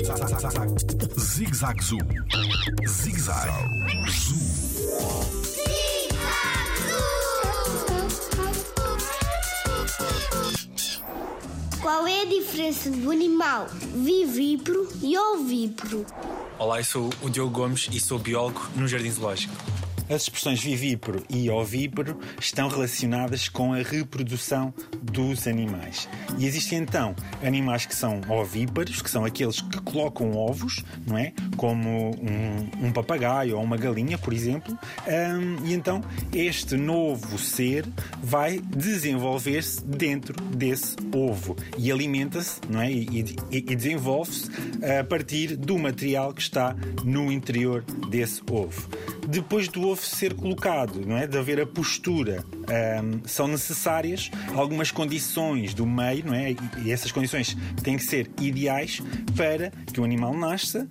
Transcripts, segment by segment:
Zig Zag Zoo. Zig Zag Zoo. Qual é a diferença do animal vivíparo e ovíparo? Olá, eu sou o Diogo Gomes e sou biólogo no Jardim Zoológico. As expressões vivíparo e ovíparo estão relacionadas com a reprodução dos animais. E existem então animais que são ovíparos, que são aqueles que colocam ovos, não é? Como um, um papagaio ou uma galinha, por exemplo. Um, e então este novo ser vai desenvolver-se dentro desse ovo e alimenta-se, não é? E, e, e desenvolve-se a partir do material que está no interior desse ovo depois do ovo ser colocado, não é? De haver a postura, um, são necessárias algumas condições do meio, não é? E essas condições têm que ser ideais para que o animal nasça.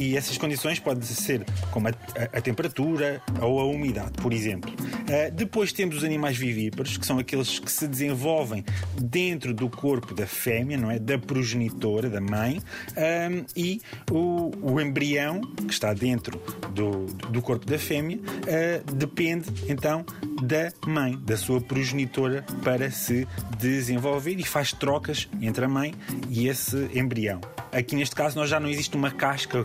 E essas condições podem ser como a, a, temperatura ou a umidade, por exemplo. Uh, depois temos os animais vivíparos, que são aqueles que se desenvolvem dentro do corpo da fêmea, não é? Da progenitora, da mãe, um, e o, o embrião que está dentro do, do corpo da fêmea uh, depende então da mãe, da sua progenitora, para se desenvolver e faz trocas entre a mãe e esse embrião. Aqui neste caso nós já não existe uma casca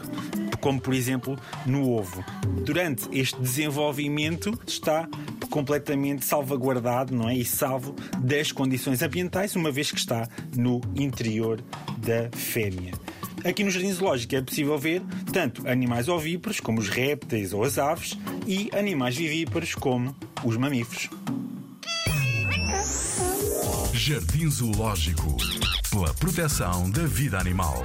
como por exemplo no ovo. Durante este desenvolvimento está completamente salvaguardado, não é? E salvo das condições ambientais, uma vez que está no interior da fêmea. Aqui no Jardim Zoológico é possível ver tanto animais ovíparos, como os répteis ou as aves, e animais vivíparos, como os mamíferos. Jardim Zoológico pela proteção da vida animal.